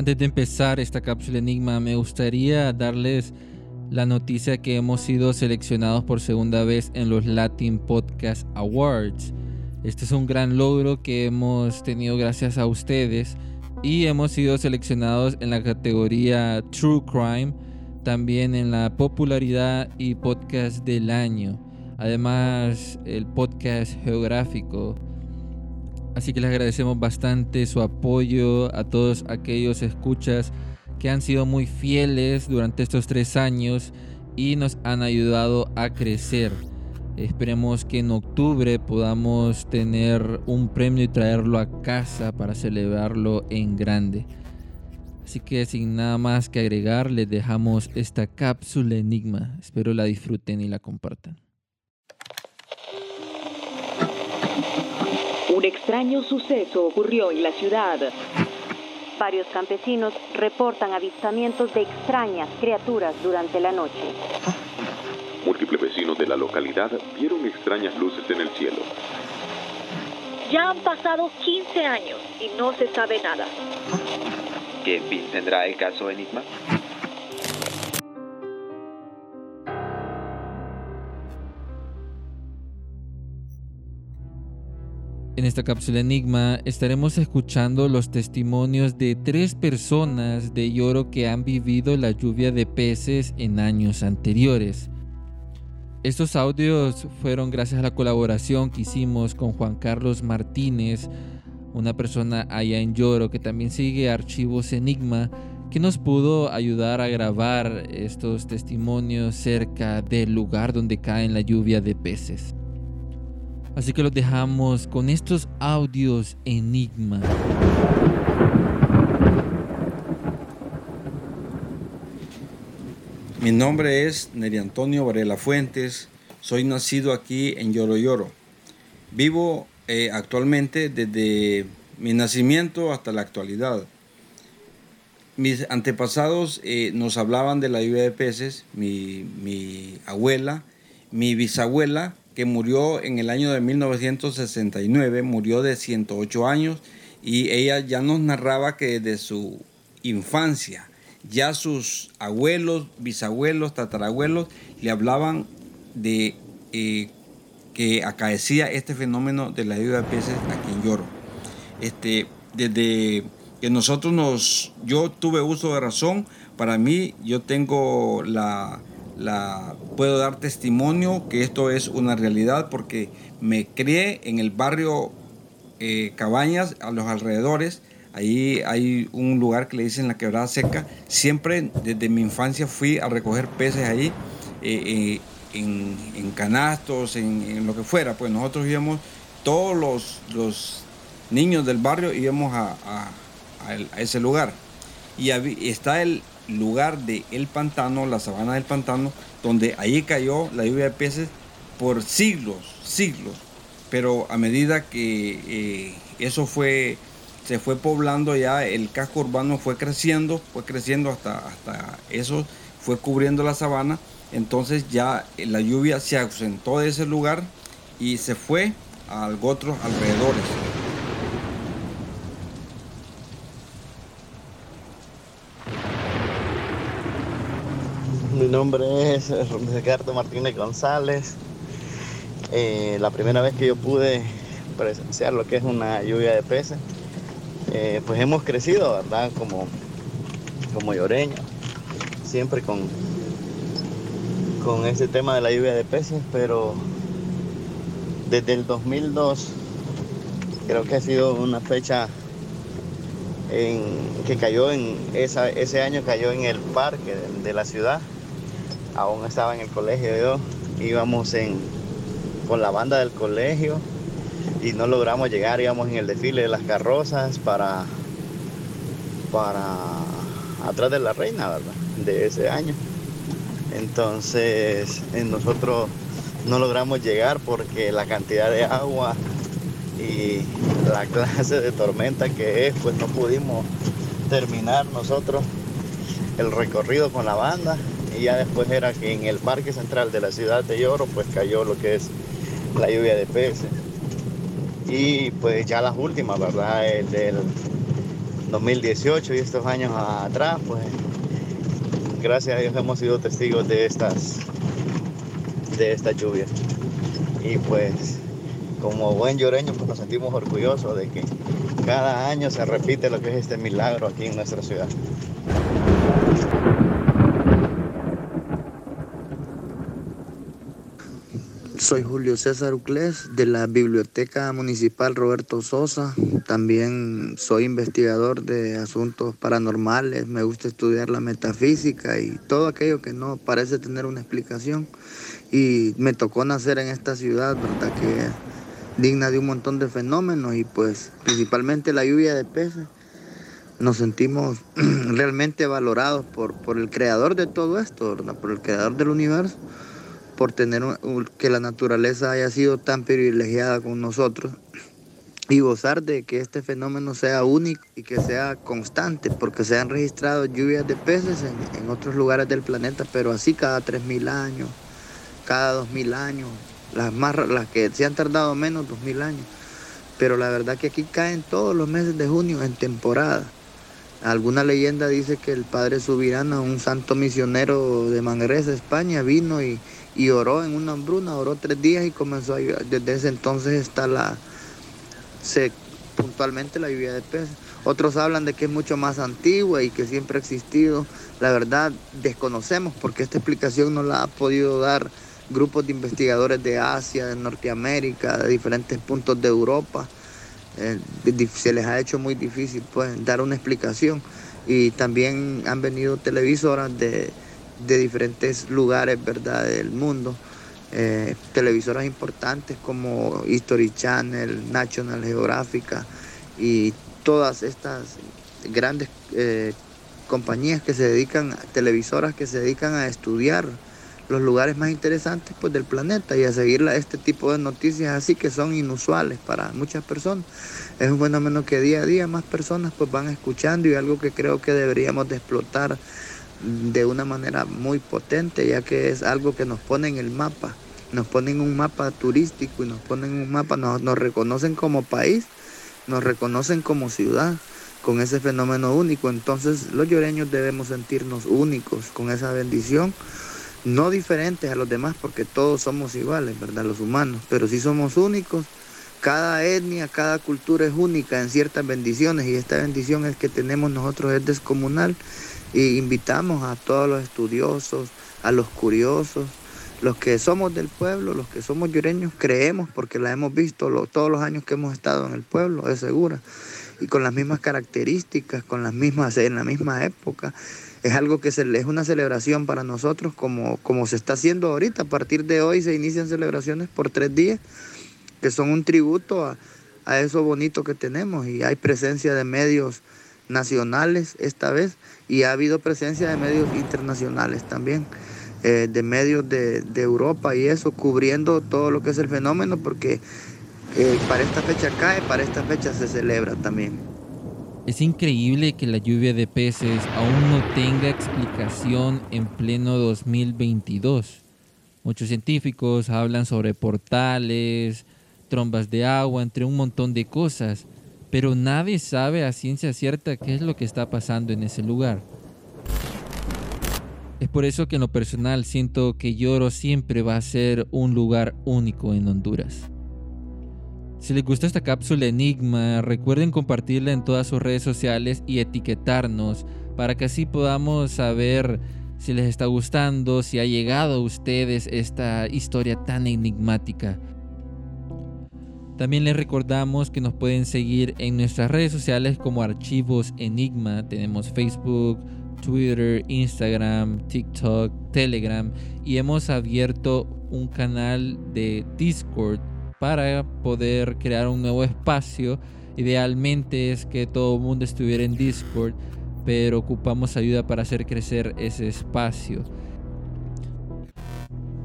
Antes de empezar esta cápsula Enigma, me gustaría darles la noticia que hemos sido seleccionados por segunda vez en los Latin Podcast Awards. Este es un gran logro que hemos tenido gracias a ustedes y hemos sido seleccionados en la categoría True Crime, también en la popularidad y podcast del año. Además, el podcast geográfico. Así que les agradecemos bastante su apoyo a todos aquellos escuchas que han sido muy fieles durante estos tres años y nos han ayudado a crecer. Esperemos que en octubre podamos tener un premio y traerlo a casa para celebrarlo en grande. Así que sin nada más que agregar, les dejamos esta cápsula enigma. Espero la disfruten y la compartan. Extraño suceso ocurrió en la ciudad. Varios campesinos reportan avistamientos de extrañas criaturas durante la noche. Múltiples vecinos de la localidad vieron extrañas luces en el cielo. Ya han pasado 15 años y no se sabe nada. ¿Qué fin tendrá el caso Enigma? En esta cápsula Enigma estaremos escuchando los testimonios de tres personas de Yoro que han vivido la lluvia de peces en años anteriores. Estos audios fueron gracias a la colaboración que hicimos con Juan Carlos Martínez, una persona allá en Lloro que también sigue Archivos Enigma, que nos pudo ayudar a grabar estos testimonios cerca del lugar donde cae la lluvia de peces. Así que los dejamos con estos audios Enigma. Mi nombre es Neri Antonio Varela Fuentes, soy nacido aquí en Lloro Lloro. Vivo eh, actualmente desde mi nacimiento hasta la actualidad. Mis antepasados eh, nos hablaban de la lluvia de peces, mi abuela, mi bisabuela, que murió en el año de 1969, murió de 108 años y ella ya nos narraba que desde su infancia, ya sus abuelos, bisabuelos, tatarabuelos le hablaban de eh, que acaecía este fenómeno de la lluvia de peces aquí en Lloro. Este, desde que nosotros nos, yo tuve uso de razón, para mí yo tengo la, puedo dar testimonio que esto es una realidad porque me crié en el barrio eh, Cabañas, a los alrededores, Ahí hay un lugar que le dicen la quebrada seca. Siempre desde mi infancia fui a recoger peces ahí, eh, eh, en, canastos, en, lo que fuera. Pues nosotros íbamos, todos los, niños del barrio íbamos a, ese lugar. Y está el lugar de El Pantano, la sabana del Pantano, donde ahí cayó la lluvia de peces por siglos, siglos. Pero a medida que eh, eso fue se fue poblando ya, el casco urbano fue creciendo, fue creciendo hasta, hasta eso, fue cubriendo la sabana, entonces ya la lluvia se ausentó de ese lugar y se fue a otros alrededores. Mi nombre es Ricardo Martínez González. Eh, la primera vez que yo pude presenciar lo que es una lluvia de peces eh, pues hemos crecido, ¿verdad? Como, como lloreño, siempre con, con ese tema de la lluvia de peces, pero desde el 2002 creo que ha sido una fecha en, que cayó en ese año cayó en el parque de, la ciudad. Aún estaba en el colegio yo, íbamos en, con la banda del colegio y no logramos llegar, íbamos en el desfile de las carrozas para, para atrás de la reina, ¿verdad? De ese año. Entonces nosotros no logramos llegar porque la cantidad de agua y la clase de tormenta que es, pues no pudimos terminar nosotros el recorrido con la banda y ya después era que en el parque central de la ciudad de Lloro pues cayó lo que es la lluvia de peces y pues ya las últimas, ¿verdad? El del 2018 y estos años atrás, pues gracias a Dios hemos sido testigos de estas de esta lluvia. Y pues como buen lloreño pues nos sentimos orgullosos de que cada año se repite lo que es este milagro aquí en nuestra ciudad. Soy Julio César Uclés de la Biblioteca Municipal Roberto Sosa. También soy investigador de asuntos paranormales. Me gusta estudiar la metafísica y todo aquello que no parece tener una explicación. Y me tocó nacer en esta ciudad, ¿verdad? Que es digna de un montón de fenómenos y pues principalmente la lluvia de peces. Nos sentimos realmente valorados por, por el creador de todo esto. Por el creador del universo por tener que la naturaleza haya sido tan privilegiada con nosotros y gozar de que este fenómeno sea único y que sea constante, porque se han registrado lluvias de peces en, otros lugares del planeta, pero así cada 3.000 años, cada 2.000 años, las, más, las que se han tardado menos, 2.000 años. Pero la verdad que aquí caen todos los meses de junio en temporada. Alguna leyenda dice que el padre Subirana, un santo misionero de Manresa, España, vino y, y oró en una hambruna, oró tres días y comenzó a Desde ese entonces está la, se, puntualmente la lluvia de peces. Otros hablan de que es mucho más antigua y que siempre ha existido. La verdad desconocemos porque esta explicación no la ha podido dar grupos de investigadores de Asia, de Norteamérica, de diferentes puntos de Europa. Eh, se les ha hecho muy difícil pues, dar una explicación. Y también han venido televisoras de, de diferentes lugares ¿verdad? del mundo. Eh, televisoras importantes como History Channel, National Geographic y todas estas grandes eh, compañías que se dedican, televisoras que se dedican a estudiar los lugares más interesantes pues, del planeta y a seguir este tipo de noticias así que son inusuales para muchas personas. Es un fenómeno que día a día más personas pues, van escuchando y algo que creo que deberíamos de explotar de una manera muy potente, ya que es algo que nos pone en el mapa, nos ponen un mapa turístico y nos ponen un mapa, nos, nos reconocen como país, nos reconocen como ciudad con ese fenómeno único. Entonces los lloreños debemos sentirnos únicos con esa bendición, no diferentes a los demás porque todos somos iguales, ¿verdad? Los humanos, pero sí somos únicos. Cada etnia, cada cultura es única en ciertas bendiciones y esta bendición es que tenemos nosotros es descomunal y invitamos a todos los estudiosos, a los curiosos, los que somos del pueblo, los que somos lloreños, creemos porque la hemos visto todos los años que hemos estado en el pueblo, es segura, y con las mismas características, con las mismas, en la misma época. Es algo que se, es una celebración para nosotros como, como se está haciendo ahorita. A partir de hoy se inician celebraciones por tres días que son un tributo a, a eso bonito que tenemos y hay presencia de medios nacionales esta vez y ha habido presencia de medios internacionales también, eh, de medios de, Europa y eso, cubriendo todo lo que es el fenómeno porque eh, para esta fecha cae, para esta fecha se celebra también. Es increíble que la lluvia de peces aún no tenga explicación en pleno 2022. Muchos científicos hablan sobre portales, trombas de agua, entre un montón de cosas pero nadie sabe a ciencia cierta qué es lo que está pasando en ese lugar. Es por eso que en lo personal siento que Lloro siempre va a ser un lugar único en Honduras. Si les gusta esta cápsula Enigma, recuerden compartirla en todas sus redes sociales y etiquetarnos para que así podamos saber si les está gustando, si ha llegado a ustedes esta historia tan enigmática. También les recordamos que nos pueden seguir en nuestras redes sociales como Archivos Enigma. Tenemos Facebook, Twitter, Instagram, TikTok, Telegram y hemos abierto un canal de Discord para poder crear un nuevo espacio. Idealmente es que todo el mundo estuviera en Discord, pero ocupamos ayuda para hacer crecer ese espacio.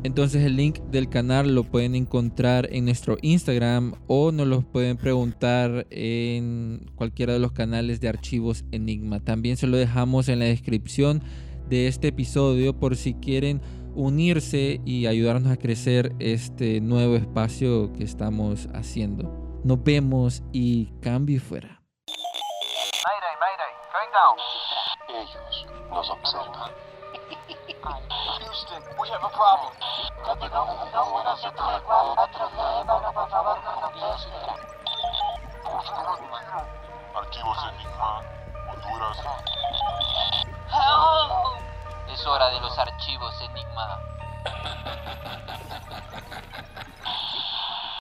Entonces el link del canal lo pueden encontrar en nuestro Instagram o nos lo pueden preguntar en cualquiera de los canales de archivos Enigma. También se lo dejamos en la descripción de este episodio por si quieren unirse y ayudarnos a crecer este nuevo espacio que estamos haciendo. Nos vemos y cambio fuera. Mayday, mayday. Ellos nos observan. Houston, we have a problem. Es hora de los archivos Enigma.